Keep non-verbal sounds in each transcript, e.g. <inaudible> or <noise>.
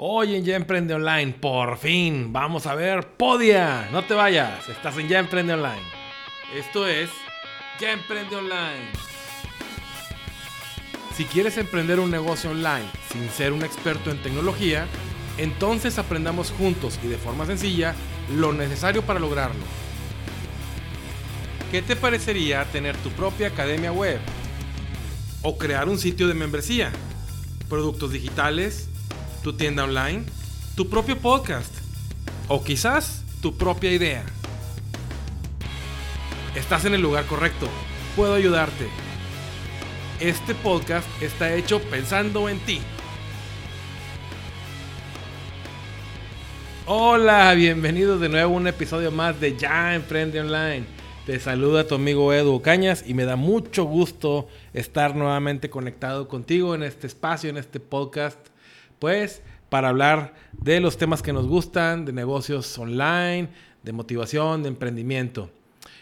Hoy en Ya Emprende Online, por fin, vamos a ver Podia. No te vayas, estás en Ya Emprende Online. Esto es Ya Emprende Online. Si quieres emprender un negocio online sin ser un experto en tecnología, entonces aprendamos juntos y de forma sencilla lo necesario para lograrlo. ¿Qué te parecería tener tu propia academia web? ¿O crear un sitio de membresía? ¿Productos digitales? Tu tienda online, tu propio podcast o quizás tu propia idea. Estás en el lugar correcto. Puedo ayudarte. Este podcast está hecho pensando en ti. Hola, bienvenidos de nuevo a un episodio más de Ya Emprende Online. Te saluda tu amigo Edu Cañas y me da mucho gusto estar nuevamente conectado contigo en este espacio, en este podcast pues para hablar de los temas que nos gustan, de negocios online, de motivación, de emprendimiento.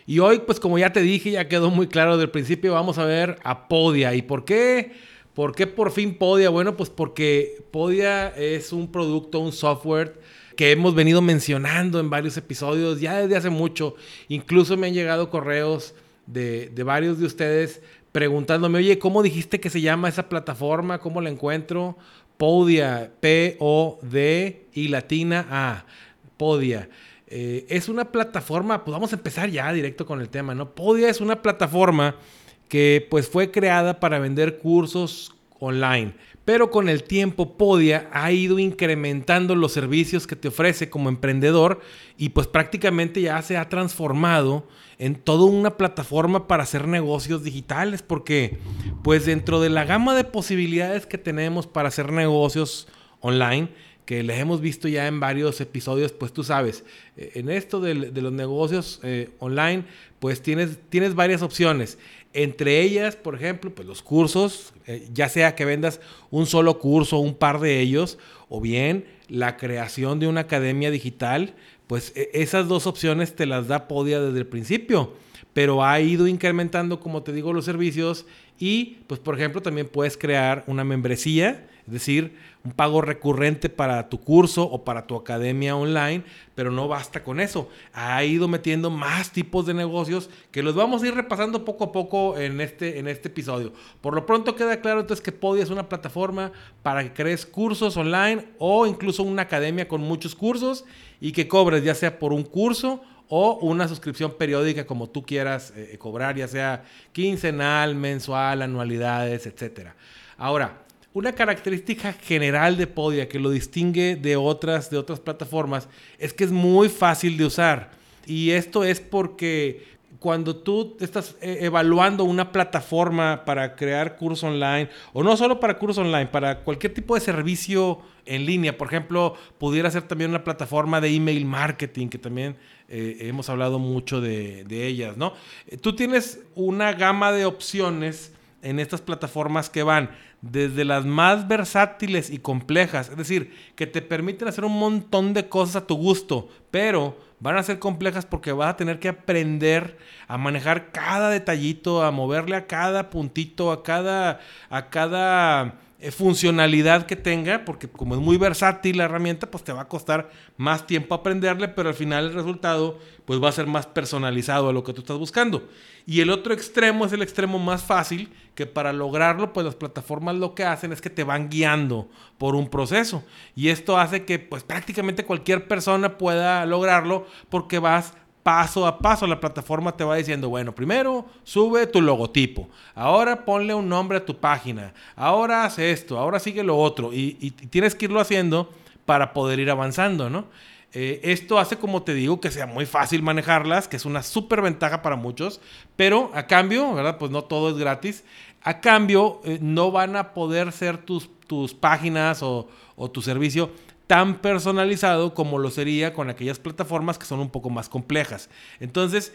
Y hoy, pues como ya te dije, ya quedó muy claro desde el principio, vamos a ver a Podia. ¿Y por qué? ¿Por qué por fin Podia? Bueno, pues porque Podia es un producto, un software que hemos venido mencionando en varios episodios ya desde hace mucho. Incluso me han llegado correos de, de varios de ustedes preguntándome, oye, ¿cómo dijiste que se llama esa plataforma? ¿Cómo la encuentro? Podia, P-O-D y latina A, Podia. Eh, es una plataforma, pues vamos a empezar ya directo con el tema, ¿no? Podia es una plataforma que pues fue creada para vender cursos online. Pero con el tiempo Podia ha ido incrementando los servicios que te ofrece como emprendedor y pues prácticamente ya se ha transformado en toda una plataforma para hacer negocios digitales porque pues dentro de la gama de posibilidades que tenemos para hacer negocios online, que les hemos visto ya en varios episodios, pues tú sabes, eh, en esto de, los negocios eh, online, pues tienes, tienes varias opciones. Entre ellas, por ejemplo, pues los cursos, eh, ya sea que vendas un solo curso, un par de ellos, o bien la creación de una academia digital, pues e, esas dos opciones te las da Podia desde el principio, pero ha ido incrementando, como te digo, los servicios y, pues por ejemplo, también puedes crear una membresía es decir, un pago recurrente para tu curso o para tu academia online, pero no basta con eso. Ha ido metiendo más tipos de negocios que los vamos a ir repasando poco a poco en este, en este episodio. Por lo pronto queda claro entonces que Podia es una plataforma para que crees cursos online o incluso una academia con muchos cursos y que cobres ya sea por un curso o una suscripción periódica como tú quieras eh, cobrar, ya sea quincenal, mensual, anualidades, etc. Ahora, una característica general de Podia que lo distingue de otras, de otras plataformas es que es muy fácil de usar. Y esto es porque cuando tú estás eh, evaluando una plataforma para crear cursos online, o no solo para cursos online, para cualquier tipo de servicio en línea, por ejemplo, pudiera ser también una plataforma de email marketing, que también eh, hemos hablado mucho de, de ellas, ¿no? Tú tienes una gama de opciones en estas plataformas que van desde las más versátiles y complejas, es decir, que te permiten hacer un montón de cosas a tu gusto, pero van a ser complejas porque vas a tener que aprender a manejar cada detallito, a moverle a cada puntito, a cada a cada funcionalidad que tenga, porque como es muy versátil la herramienta, pues te va a costar más tiempo aprenderle, pero al final el resultado pues va a ser más personalizado a lo que tú estás buscando. Y el otro extremo es el extremo más fácil, que para lograrlo pues las plataformas lo que hacen es que te van guiando por un proceso. Y esto hace que pues prácticamente cualquier persona pueda lograrlo porque vas paso a paso la plataforma te va diciendo, bueno, primero sube tu logotipo, ahora ponle un nombre a tu página, ahora haz esto, ahora sigue lo otro, y, tienes que irlo haciendo para poder ir avanzando, ¿no? Eh, esto hace, como te digo, que sea muy fácil manejarlas, que es una súper ventaja para muchos, pero a cambio, ¿verdad? Pues no todo es gratis. A cambio, eh, no van a poder ser tus, tus páginas o, o tu servicio tan personalizado como lo sería con aquellas plataformas que son un poco más complejas. Entonces,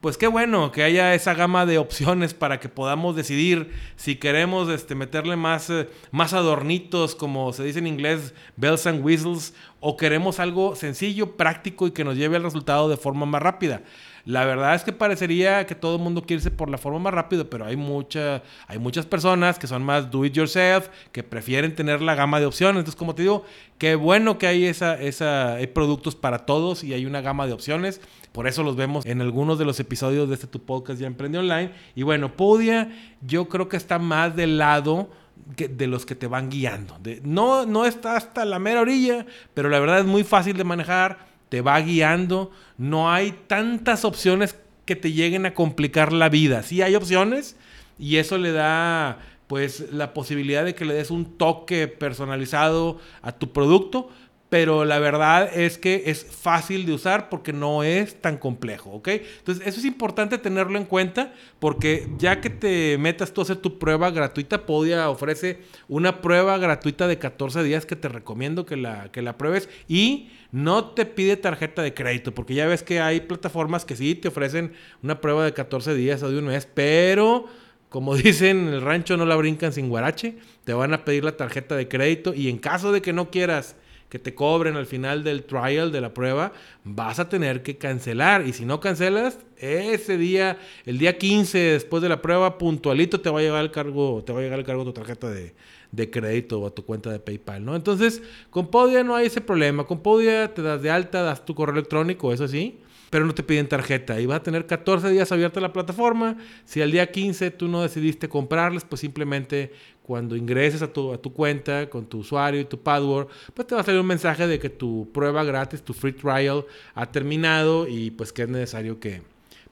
pues qué bueno que haya esa gama de opciones para que podamos decidir si queremos este, meterle más, eh, más adornitos, como se dice en inglés, bells and whistles, o queremos algo sencillo, práctico y que nos lleve al resultado de forma más rápida. La verdad es que parecería que todo el mundo quiere irse por la forma más rápida, pero hay, mucha, hay muchas personas que son más do it yourself, que prefieren tener la gama de opciones. Entonces, como te digo, qué bueno que hay, esa, esa, hay productos para todos y hay una gama de opciones. Por eso los vemos en algunos de los episodios de este tu podcast ya Emprende Online. Y bueno, Podia yo creo que está más del lado de los que te van guiando. no, no está hasta la mera orilla, pero la verdad es muy fácil de manejar, te va guiando, no hay tantas opciones que te lleguen a complicar la vida. Sí hay opciones y eso le da pues la posibilidad de que le des un toque personalizado a tu producto, pero la verdad es que es fácil de usar porque no es tan complejo, ¿ok? Entonces, eso es importante tenerlo en cuenta porque ya que te metas tú a hacer tu prueba gratuita, Podia ofrece una prueba gratuita de 14 días que te recomiendo que la, que la pruebes y no te pide tarjeta de crédito porque ya ves que hay plataformas que sí te ofrecen una prueba de 14 días o de un mes, pero... Como <laughs> dicen, en el rancho no la brincan sin guarache. Te van a pedir la tarjeta de crédito y en caso de que no quieras que te cobren al final del trial, de la prueba, vas a tener que cancelar. Y si no cancelas, ese día, el día 15 después de la prueba, puntualito te va a llegar el cargo, te va a llegar el cargo tu tarjeta de, de crédito o a tu cuenta de PayPal, ¿no? Entonces, con Podia no hay ese problema. Con Podia te das de alta, das tu correo electrónico, eso sí pero no te piden tarjeta. Y vas a tener 14 días abierta la plataforma. Si al día 15 tú no decidiste comprarles, pues simplemente cuando ingreses a tu, a tu cuenta con tu usuario y tu password, pues te va a salir un mensaje de que tu prueba gratis, tu free trial ha terminado y pues que es necesario que,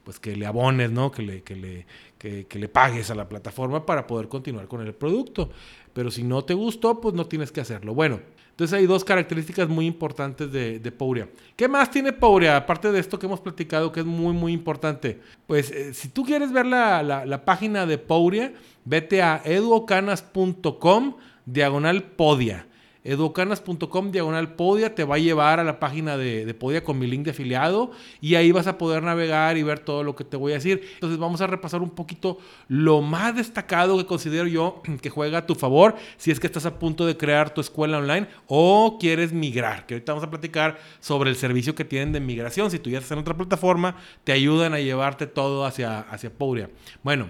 pues que le abones, ¿no? Que le, que le, que le pagues a la plataforma para poder continuar con el producto. Pero si no te gustó, pues no tienes que hacerlo. Bueno, entonces hay dos características muy importantes de, de Pouria. ¿Qué más tiene Pouria? Aparte de esto que hemos platicado, que es muy, muy importante. Pues eh, si tú quieres ver la, la, página de Pouria, vete a eduocanas.com diagonal podia educanas.com diagonal podia te va a llevar a la página de, podia con mi link de afiliado y ahí vas a poder navegar y ver todo lo que te voy a decir. Entonces vamos a repasar un poquito lo más destacado que considero yo <clears throat> que juega a tu favor si es que estás a punto de crear tu escuela online o quieres migrar, que ahorita vamos a platicar sobre el servicio que tienen de migración. Si tú ya estás en otra plataforma, te ayudan a llevarte todo hacia, hacia Pouria. Bueno,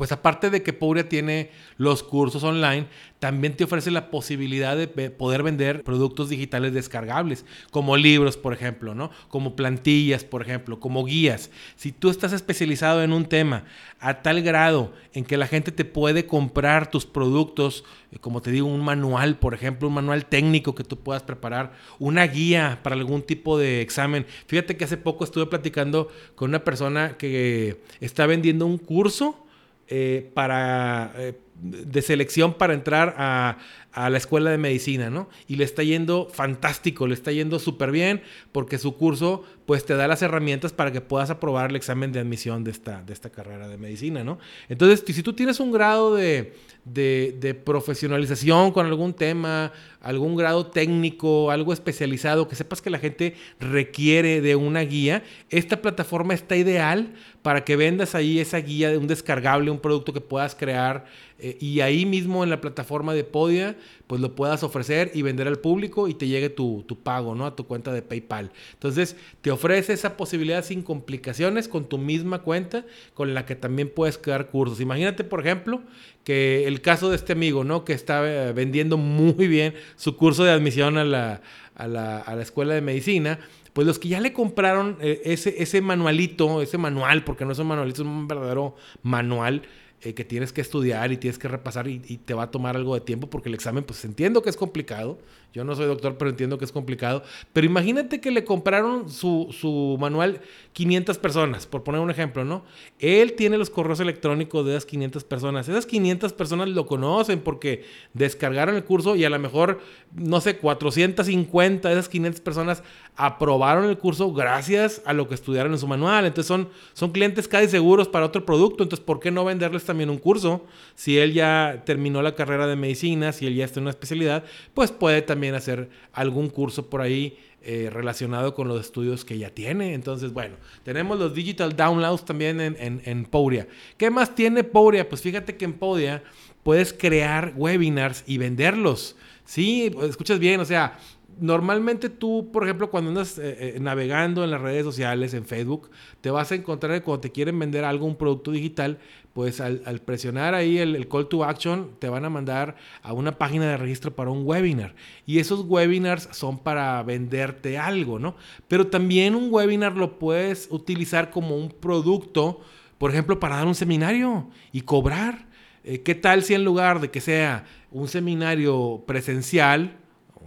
pues aparte de que Pouria tiene los cursos online, también te ofrece la posibilidad de poder vender productos digitales descargables, como libros, por ejemplo, ¿no? Como plantillas, por ejemplo, como guías. Si tú estás especializado en un tema a tal grado en que la gente te puede comprar tus productos, eh, como te digo, un manual, por ejemplo, un manual técnico que tú puedas preparar, una guía para algún tipo de examen. Fíjate que hace poco estuve platicando con una persona que está vendiendo un curso eh, para, eh, de selección para entrar a, a, la escuela de medicina, ¿no? Y le está yendo fantástico, le está yendo súper bien porque su curso pues te da las herramientas para que puedas aprobar el examen de admisión de esta, de esta carrera de medicina, ¿no? Entonces, si tú tienes un grado de, de, profesionalización con algún tema, algún grado técnico, algo especializado, que sepas que la gente requiere de una guía, esta plataforma está ideal para que vendas ahí esa guía de un descargable, un producto que puedas crear eh, y ahí mismo en la plataforma de Podia, pues lo puedas ofrecer y vender al público y te llegue tu, tu pago, ¿no? A tu cuenta de PayPal. Entonces, te ofrece esa posibilidad sin complicaciones con tu misma cuenta, con la que también puedes crear cursos. Imagínate, por ejemplo, que el caso de este amigo, ¿no? Que está eh, vendiendo muy bien su curso de admisión a la, a la, a la escuela de medicina. Pues los que ya le compraron eh, ese, ese manualito, ese manual, porque no es un manualito, es un verdadero manual, eh, que tienes que estudiar y tienes que repasar y, te va a tomar algo de tiempo porque el examen, pues entiendo que es complicado. Yo no soy doctor, pero entiendo que es complicado. Pero imagínate que le compraron su, su, manual 500 personas, por poner un ejemplo, ¿no? Él tiene los correos electrónicos de esas 500 personas. Esas 500 personas lo conocen porque descargaron el curso y a lo mejor, no sé, 450 de esas 500 personas aprobaron el curso gracias a lo que estudiaron en su manual. Entonces son, son clientes casi seguros para otro producto. Entonces, ¿por qué no venderles también un curso? Si él ya terminó la carrera de medicina, si él ya está en una especialidad, pues puede también hacer algún curso por ahí eh, relacionado con los estudios que ya tiene. Entonces, bueno, tenemos los digital downloads también en, en, Pouria. ¿Qué más tiene Pouria? Pues fíjate que en Pouria puedes crear webinars y venderlos. Sí, escuchas bien, o sea, normalmente tú, por ejemplo, cuando andas eh, eh, navegando en las redes sociales, en Facebook, te vas a encontrar que cuando te quieren vender algo, un producto digital, pues al, presionar ahí el, call to action, te van a mandar a una página de registro para un webinar. Y esos webinars son para venderte algo, ¿no? Pero también un webinar lo puedes utilizar como un producto, por ejemplo, para dar un seminario y cobrar. Eh, ¿Qué tal si en lugar de que sea un seminario presencial,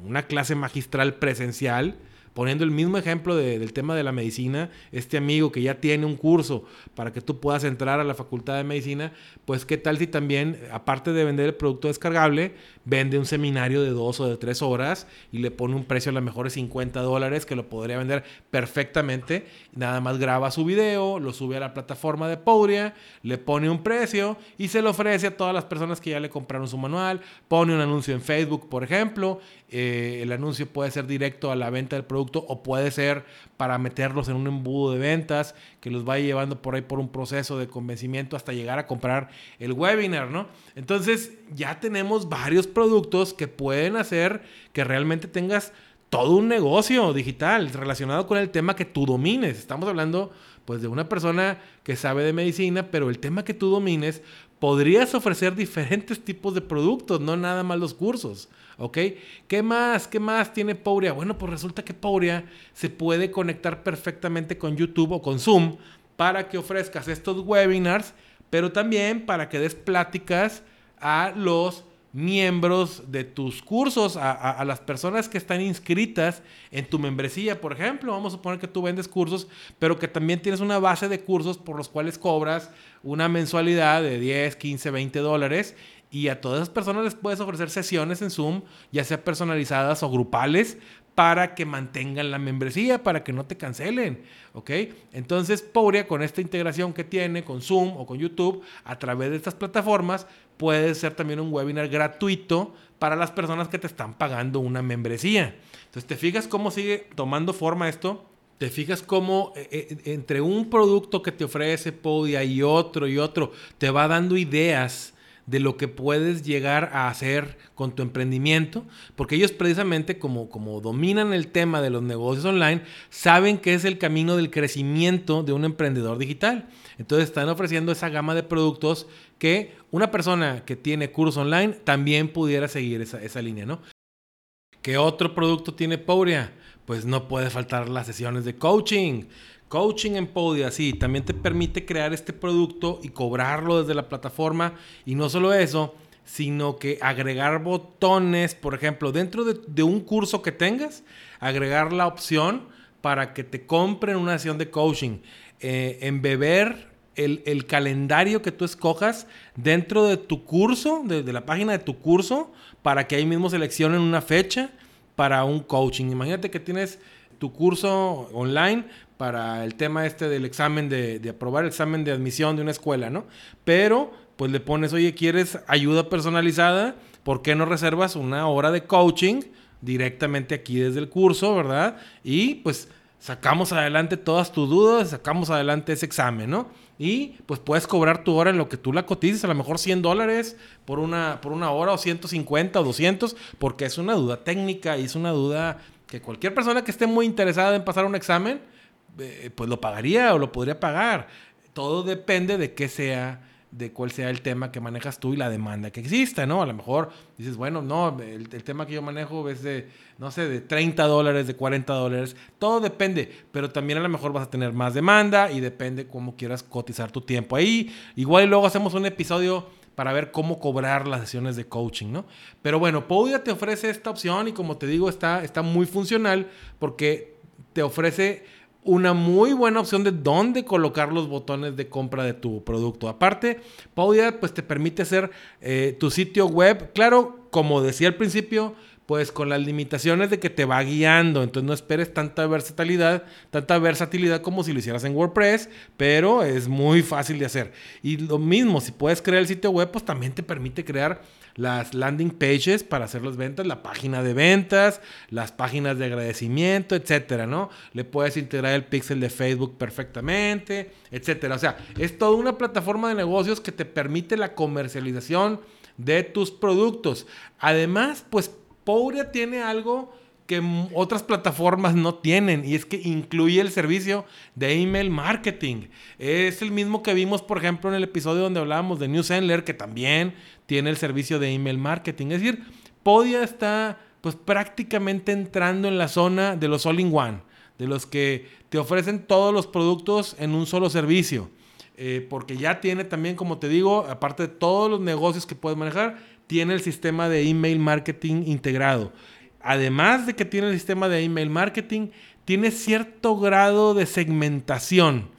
una clase magistral presencial, poniendo el mismo ejemplo del tema de la medicina, este amigo que ya tiene un curso para que tú puedas entrar a la facultad de medicina, pues qué tal si también, aparte de vender el producto descargable, vende un seminario de dos o de tres horas y le pone un precio a lo mejor de 50 dólares que lo podría vender perfectamente. Nada más graba su video, lo sube a la plataforma de Pouria, le pone un precio y se lo ofrece a todas las personas que ya le compraron su manual. Pone un anuncio en Facebook, por ejemplo. Eh, el anuncio puede ser directo a la venta del producto o puede ser para meterlos en un embudo de ventas que los vaya llevando por ahí por un proceso de convencimiento hasta llegar a comprar el webinar, ¿no? Entonces ya tenemos varios productos que pueden hacer que realmente tengas todo un negocio digital relacionado con el tema que tú domines. Estamos hablando pues de una persona que sabe de medicina, pero el tema que tú domines, podrías ofrecer diferentes tipos de productos, no nada más los cursos. ¿Ok? ¿Qué más? ¿Qué más tiene Pouria? Bueno, pues resulta que Pouria se puede conectar perfectamente con YouTube o con Zoom para que ofrezcas estos webinars, pero también para que des pláticas a los miembros de tus cursos, a, las personas que están inscritas en tu membresía, por ejemplo. Vamos a suponer que tú vendes cursos, pero que también tienes una base de cursos por los cuales cobras una mensualidad de 10, 15, 20 dólares. Y a todas esas personas les puedes ofrecer sesiones en Zoom, ya sea personalizadas o grupales, para que mantengan la membresía, para que no te cancelen, ¿ok? Entonces, Pouria, con esta integración que tiene con Zoom o con YouTube, a través de estas plataformas, puede ser también un webinar gratuito para las personas que te están pagando una membresía. Entonces, ¿te fijas cómo sigue tomando forma esto? ¿Te fijas cómo eh, eh, entre un producto que te ofrece Podia y otro y otro, te va dando ideas de lo que puedes llegar a hacer con tu emprendimiento, porque ellos precisamente como, como dominan el tema de los negocios online, saben que es el camino del crecimiento de un emprendedor digital. Entonces están ofreciendo esa gama de productos que una persona que tiene curso online también pudiera seguir esa, esa línea, ¿no? ¿Qué otro producto tiene Pouria? Pues no puede faltar las sesiones de coaching. Coaching en Podia, sí, también te permite crear este producto y cobrarlo desde la plataforma. Y no solo eso, sino que agregar botones, por ejemplo, dentro de, un curso que tengas, agregar la opción para que te compren una sesión de coaching, eh, embeber el, el, calendario que tú escojas dentro de tu curso, de, la página de tu curso, para que ahí mismo seleccionen una fecha para un coaching. Imagínate que tienes tu curso online para el tema este del examen de, de aprobar el examen de admisión de una escuela, ¿no? Pero pues le pones, oye, ¿quieres ayuda personalizada? ¿Por qué no reservas una hora de coaching directamente aquí desde el curso, verdad? Y pues sacamos adelante todas tus dudas, sacamos adelante ese examen, ¿no? Y pues puedes cobrar tu hora en lo que tú la cotices, a lo mejor 100 dólares por una, por una hora o 150 o 200, porque es una duda técnica y es una duda que cualquier persona que esté muy interesada en pasar un examen, eh, pues lo pagaría o lo podría pagar. Todo depende de qué sea, de cuál sea el tema que manejas tú y la demanda que exista, ¿no? A lo mejor dices, bueno, no, el, tema que yo manejo es de, no sé, de 30 dólares, de 40 dólares. Todo depende, pero también a lo mejor vas a tener más demanda y depende cómo quieras cotizar tu tiempo ahí. Igual luego hacemos un episodio para ver cómo cobrar las sesiones de coaching, ¿no? Pero bueno, Podia te ofrece esta opción y como te digo, está, está muy funcional porque te ofrece una muy buena opción de dónde colocar los botones de compra de tu producto. Aparte, Podia pues te permite hacer eh, tu sitio web, claro, como decía al principio, pues con las limitaciones de que te va guiando. Entonces no esperes tanta versatilidad, tanta versatilidad como si lo hicieras en WordPress, pero es muy fácil de hacer. Y lo mismo, si puedes crear el sitio web, pues también te permite crear las landing pages para hacer las ventas, la página de ventas, las páginas de agradecimiento, etcétera, ¿no? Le puedes integrar el pixel de Facebook perfectamente, etcétera. O sea, es toda una plataforma de negocios que te permite la comercialización de tus productos. Además, pues Pouria tiene algo que otras plataformas no tienen y es que incluye el servicio de email marketing. Es el mismo que vimos, por ejemplo, en el episodio donde hablábamos de Newsendler, que también tiene el servicio de email marketing. Es decir, Podia está pues prácticamente entrando en la zona de los all-in-one, de los que te ofrecen todos los productos en un solo servicio. Eh, porque ya tiene también, como te digo, aparte de todos los negocios que puedes manejar, tiene el sistema de email marketing integrado además de que tiene el sistema de email marketing, tiene cierto grado de segmentación,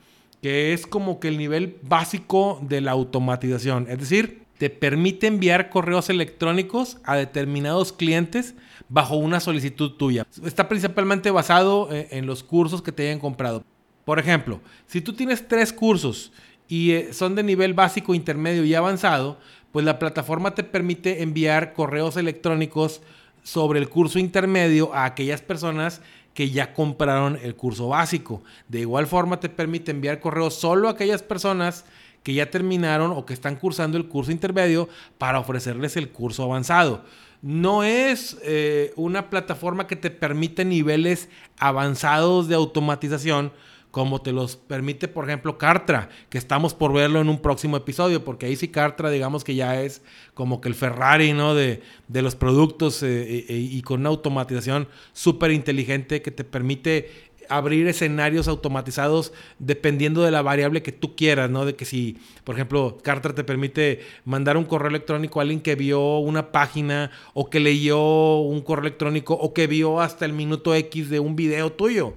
que es como que el nivel básico de la automatización. Es decir, te permite enviar correos electrónicos a determinados clientes bajo una solicitud tuya. Está principalmente basado eh, en los cursos que te hayan comprado. Por ejemplo, si tú tienes tres cursos y eh, son de nivel básico, intermedio y avanzado, pues la plataforma te permite enviar correos electrónicos sobre el curso intermedio a aquellas personas que ya compraron el curso básico. De igual forma te permite enviar correos solo a aquellas personas que ya terminaron o que están cursando el curso intermedio para ofrecerles el curso avanzado. No es eh, una plataforma que te permite niveles avanzados de automatización, como te los permite, por ejemplo, Cartra, que estamos por verlo en un próximo episodio, porque ahí sí Cartra, digamos que ya es como que el Ferrari, ¿no? De, los productos eh, eh, eh, y con una automatización súper inteligente que te permite abrir escenarios automatizados dependiendo de la variable que tú quieras, ¿no? De que si, por ejemplo, Cartra te permite mandar un correo electrónico a alguien que vio una página o que leyó un correo electrónico o que vio hasta el minuto X de un video tuyo.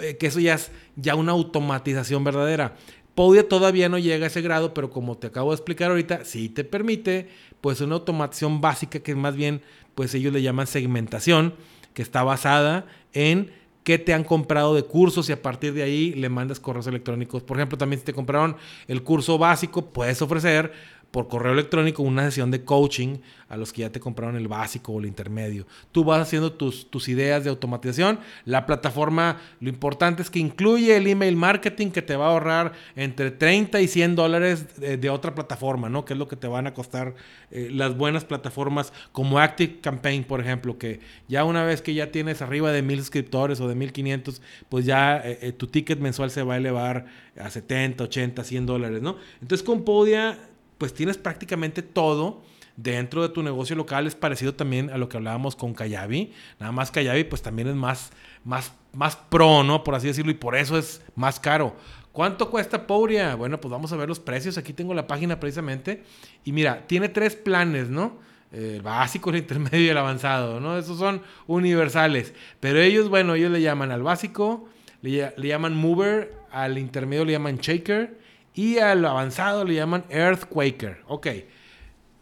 Eh, que eso ya es ya una automatización verdadera. Podia todavía no llega a ese grado, pero como te acabo de explicar ahorita, sí te permite pues una automatización básica que más bien pues ellos le llaman segmentación, que está basada en qué te han comprado de cursos y a partir de ahí le mandas correos electrónicos. Por ejemplo, también si te compraron el curso básico, puedes ofrecer por correo electrónico una sesión de coaching a los que ya te compraron el básico o el intermedio. Tú vas haciendo tus, tus ideas de automatización. La plataforma, lo importante es que incluye el email marketing que te va a ahorrar entre 30 y 100 dólares de, otra plataforma, ¿no? Que es lo que te van a costar eh, las buenas plataformas como Active Campaign, por ejemplo, que ya una vez que ya tienes arriba de mil suscriptores o de 1500, pues ya eh, eh, tu ticket mensual se va a elevar a 70, 80, 100 dólares, ¿no? Entonces con Podia pues tienes prácticamente todo dentro de tu negocio local. Es parecido también a lo que hablábamos con Kayabi. Nada más Kayabi pues también es más, más, más pro, ¿no? Por así decirlo, y por eso es más caro. ¿Cuánto cuesta Pouria? Bueno, pues vamos a ver los precios. Aquí tengo la página precisamente. Y mira, tiene tres planes, ¿no? El básico, el intermedio y el avanzado, ¿no? Esos son universales. Pero ellos, bueno, ellos le llaman al básico, le, le llaman mover, al intermedio le llaman shaker y al avanzado le llaman Earthquaker. Ok.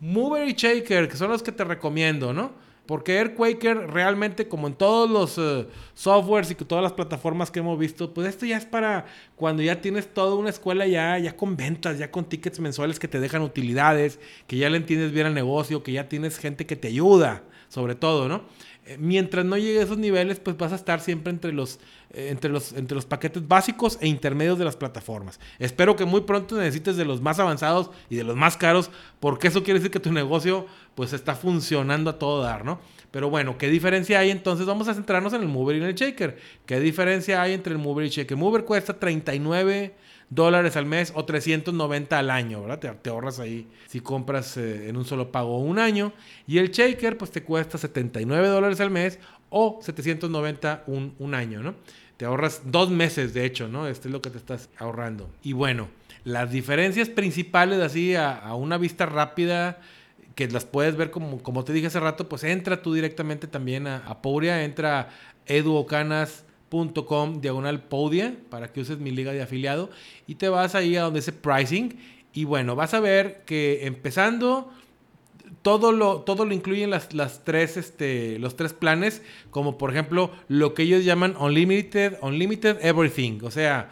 Mover y Shaker, que son los que te recomiendo, ¿no? Porque Earthquaker realmente, como en todos los eh, softwares y todas las plataformas que hemos visto, pues esto ya es para cuando ya tienes toda una escuela ya, ya con ventas, ya con tickets mensuales que te dejan utilidades, que ya le entiendes bien al negocio, que ya tienes gente que te ayuda, sobre todo, ¿no? Eh, mientras no llegue a esos niveles, pues vas a estar siempre entre los, entre, los, entre los paquetes básicos e intermedios de las plataformas. Espero que muy pronto necesites de los más avanzados y de los más caros, porque eso quiere decir que tu negocio pues está funcionando a todo dar, ¿no? Pero bueno, ¿qué diferencia hay entonces? Vamos a centrarnos en el Mover y en el Shaker. ¿Qué diferencia hay entre el Mover y el Shaker? Mover cuesta 39 dólares al mes o 390 al año, ¿verdad? Te, ahorras ahí si compras eh, en un solo pago un año. Y el shaker, pues te cuesta 79 dólares al mes o 790 un, un año, ¿no? Te ahorras dos meses, de hecho, ¿no? Este es lo que te estás ahorrando. Y bueno, las diferencias principales, así a, una vista rápida, que las puedes ver como, como te dije hace rato, pues entra tú directamente también a, a Pouria, entra Edu Ocanas com diagonal podia para que uses mi liga de afiliado y te vas ahí a donde dice pricing y bueno, vas a ver que empezando todo lo, todo lo incluyen las, las tres, este, los tres planes, como por ejemplo lo que ellos llaman Unlimited, Unlimited Everything. O sea,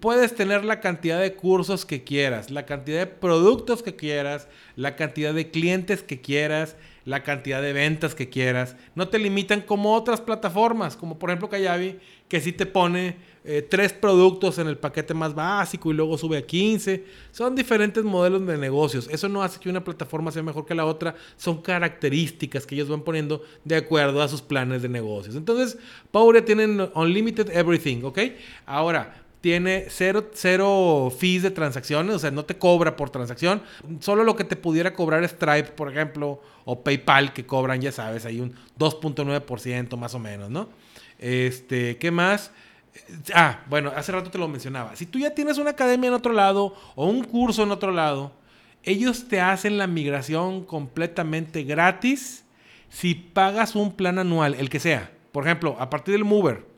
puedes tener la cantidad de cursos que quieras, la cantidad de productos que quieras, la cantidad de clientes que quieras, la cantidad de ventas que quieras. No te limitan como otras plataformas, como por ejemplo Kayabi, que sí te pone eh, tres productos en el paquete más básico y luego sube a 15. Son diferentes modelos de negocios. Eso no hace que una plataforma sea mejor que la otra. Son características que ellos van poniendo de acuerdo a sus planes de negocios. Entonces, Power tienen Unlimited Everything, ¿ok? Ahora, tiene cero, cero fees de transacciones, o sea, no te cobra por transacción. Solo lo que te pudiera cobrar Stripe, por ejemplo, o PayPal, que cobran, ya sabes, hay un 2.9% más o menos, ¿no? Este, ¿qué más? Ah, bueno, hace rato te lo mencionaba. Si tú ya tienes una academia en otro lado o un curso en otro lado, ellos te hacen la migración completamente gratis si pagas un plan anual, el que sea. Por ejemplo, a partir del Mover.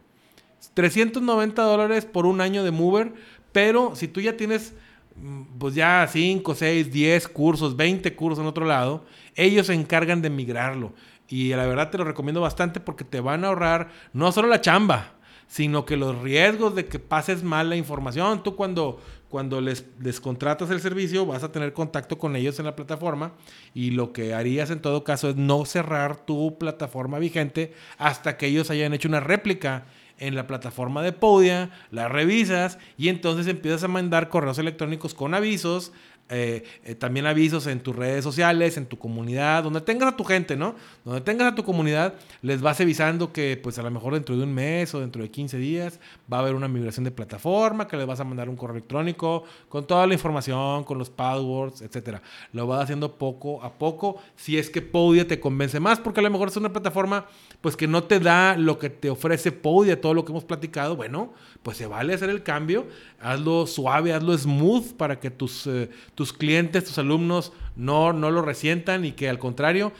390 dólares por un año de Mover, pero si tú ya tienes mm, pues ya 5, 6, 10 cursos, 20 cursos en otro lado, ellos se encargan de migrarlo. Y la verdad te lo recomiendo bastante porque te van a ahorrar no solo la chamba, sino que los riesgos de que pases mal la información. Tú cuando, cuando les, les contratas el servicio vas a tener contacto con ellos en la plataforma y lo que harías en todo caso es no cerrar tu plataforma vigente hasta que ellos hayan hecho una réplica en la plataforma de Podia, la revisas y entonces empiezas a mandar correos electrónicos con avisos eh, eh, también avisos en tus redes sociales, en tu comunidad, donde tengas a tu gente, ¿no? Donde tengas a tu comunidad, les vas avisando que pues a lo mejor dentro de un mes o dentro de 15 días va a haber una migración de plataforma, que les vas a mandar un correo electrónico con toda la información, con los passwords, etcétera. Lo vas haciendo poco a poco, si es que Podia te convence más, porque a lo mejor es una plataforma pues que no te da lo que te ofrece Podia, todo lo que hemos platicado, bueno, pues se vale hacer el cambio, hazlo suave, hazlo smooth para que tus, eh, tus clientes, tus alumnos no, no lo resientan y que al contrario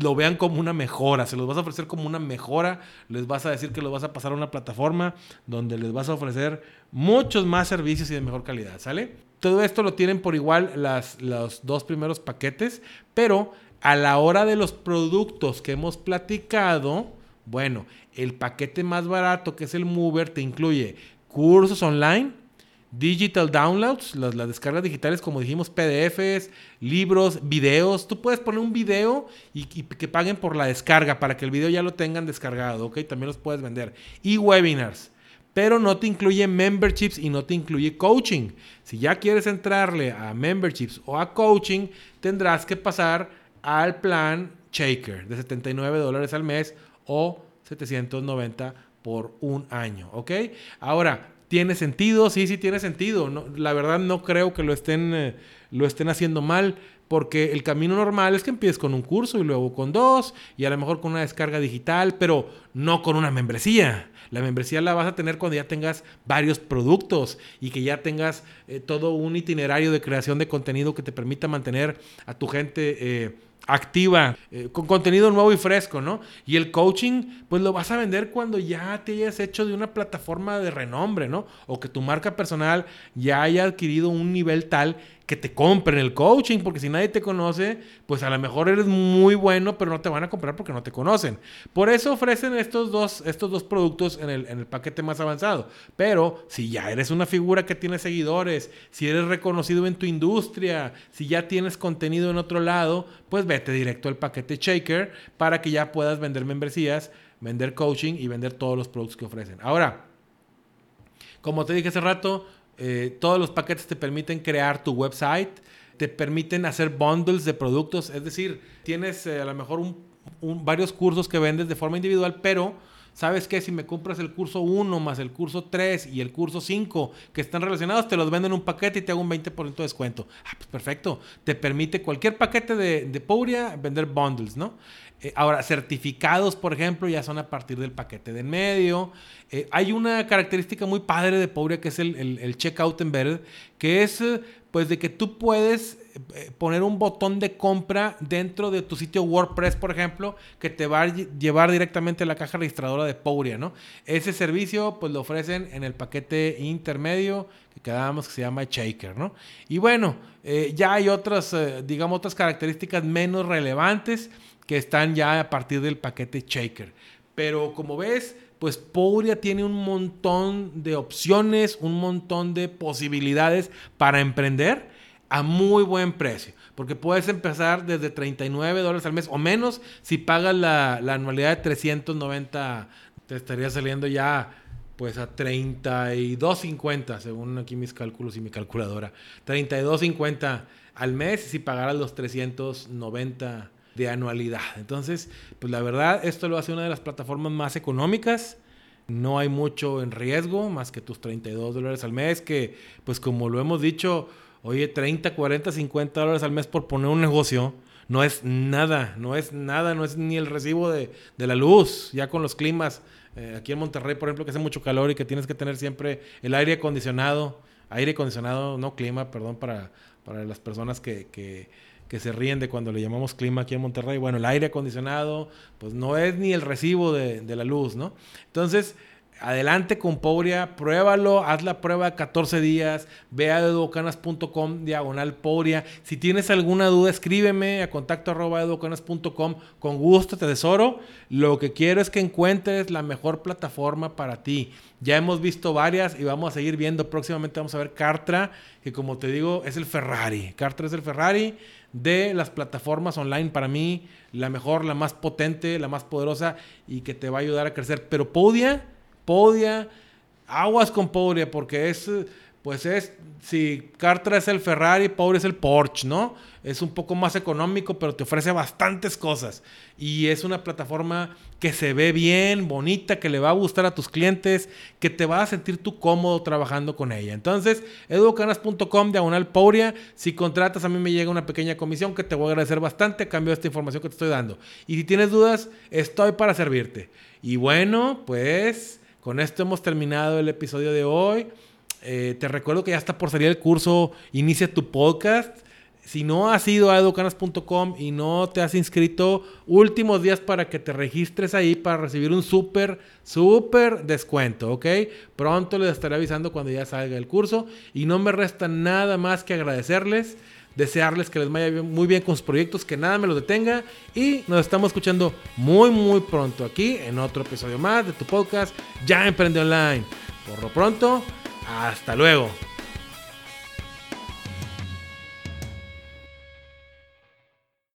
lo vean como una mejora, se los vas a ofrecer como una mejora, les vas a decir que los vas a pasar a una plataforma donde les vas a ofrecer muchos más servicios y de mejor calidad, ¿sale? Todo esto lo tienen por igual las, los dos primeros paquetes, pero a la hora de los productos que hemos platicado, bueno, el paquete más barato que es el Mover te incluye cursos online, digital downloads, las, descargas digitales, como dijimos, PDFs, libros, videos. Tú puedes poner un video y, que paguen por la descarga para que el video ya lo tengan descargado, ¿ok? También los puedes vender. Y webinars. Pero no te incluye memberships y no te incluye coaching. Si ya quieres entrarle a memberships o a coaching, tendrás que pasar al plan Shaker de 79 dólares al mes o 790 por un año, ¿ok? Ahora, ¿tiene sentido? Sí, sí tiene sentido. No, la verdad no creo que lo estén, eh, lo estén haciendo mal, porque el camino normal es que empieces con un curso y luego con dos, y a lo mejor con una descarga digital, pero no con una membresía. La membresía la vas a tener cuando ya tengas varios productos y que ya tengas eh, todo un itinerario de creación de contenido que te permita mantener a tu gente. Eh, activa, eh, con contenido nuevo y fresco, ¿no? Y el coaching, pues lo vas a vender cuando ya te hayas hecho de una plataforma de renombre, ¿no? O que tu marca personal ya haya adquirido un nivel tal que te compren el coaching, porque si nadie te conoce, pues a lo mejor eres muy bueno, pero no te van a comprar porque no te conocen. Por eso ofrecen estos dos, estos dos productos en el, en el paquete más avanzado. Pero si ya eres una figura que tiene seguidores, si eres reconocido en tu industria, si ya tienes contenido en otro lado, pues vete directo al paquete Shaker para que ya puedas vender membresías, vender coaching y vender todos los productos que ofrecen. Ahora, como te dije hace rato, eh, todos los paquetes te permiten crear tu website, te permiten hacer bundles de productos, es decir, tienes eh, a lo mejor varios cursos que vendes de forma individual, pero ¿sabes qué? Si me compras el curso 1 más el curso 3 y el curso 5 que están relacionados, te los venden en un paquete y te hago un 20% de descuento. Ah, pues perfecto. Te permite cualquier paquete de, de Pouria vender bundles, ¿no? Eh, ahora, certificados, por ejemplo, ya son a partir del paquete de en medio. Eh, hay una característica muy padre de Pobre que es el, el, checkout embedded, que es eh, pues de que tú puedes poner un botón de compra dentro de tu sitio WordPress, por ejemplo, que te va a llevar directamente a la caja registradora de Pouria, ¿no? Ese servicio pues lo ofrecen en el paquete intermedio que quedábamos que se llama Shaker, ¿no? Y bueno, ya hay otras, digamos, otras características menos relevantes que están ya a partir del paquete Shaker. Pero como ves, pues Pouria tiene un montón de opciones, un montón de posibilidades para emprender a muy buen precio. Porque puedes empezar desde 39 dólares al mes o menos si pagas la, la anualidad de 390. Te estaría saliendo ya pues a 32.50 según aquí mis cálculos y mi calculadora. 32.50 al mes si pagaras los 390 de anualidad. Entonces, pues la verdad, esto lo hace una de las plataformas más económicas. No hay mucho en riesgo, más que tus 32 dólares al mes, que pues como lo hemos dicho, oye, 30, 40, 50 dólares al mes por poner un negocio, no es nada, no es nada, no es ni el recibo de, de la luz, ya con los climas. Eh, aquí en Monterrey, por ejemplo, que hace mucho calor y que tienes que tener siempre el aire acondicionado, aire acondicionado, no clima, perdón, para, para las personas que, que que se ríen de cuando le llamamos clima aquí en Monterrey. Bueno, el aire acondicionado, pues no es ni el recibo de, la luz, ¿no? Entonces, adelante con Pouria, pruébalo, haz la prueba de 14 días, ve a educanas.com, diagonal Pouria. Si tienes alguna duda, escríbeme a contacto arroba educanas.com, con gusto te tesoro. Lo que quiero es que encuentres la mejor plataforma para ti. Ya hemos visto varias y vamos a seguir viendo. Próximamente vamos a ver Cartra, que como te digo, es el Ferrari. Cartra es el Ferrari de las plataformas online para mí, la mejor, la más potente, la más poderosa y que te va a ayudar a crecer. Pero Podia, Podia, aguas con Podia porque es pues es, si Cartra es el Ferrari, Power es el Porsche, ¿no? Es un poco más económico, pero te ofrece bastantes cosas. Y es una plataforma que se ve bien, bonita, que le va a gustar a tus clientes, que te va a sentir tú cómodo trabajando con ella. Entonces, educanas.com, diagonal Pouria. Si contratas, a mí me llega una pequeña comisión que te voy a agradecer bastante a cambio de esta información que te estoy dando. Y si tienes dudas, estoy para servirte. Y bueno, pues con esto hemos terminado el episodio de hoy. Eh, te recuerdo que ya está por salir el curso Inicia tu podcast. Si no has ido a educanas.com y no te has inscrito, últimos días para que te registres ahí para recibir un súper, súper descuento, ¿ok? Pronto les estaré avisando cuando ya salga el curso y no me resta nada más que agradecerles, desearles que les vaya muy bien con sus proyectos, que nada me lo detenga y nos estamos escuchando muy, muy pronto aquí en otro episodio más de tu podcast, Ya Emprende Online. Por lo pronto, hasta luego.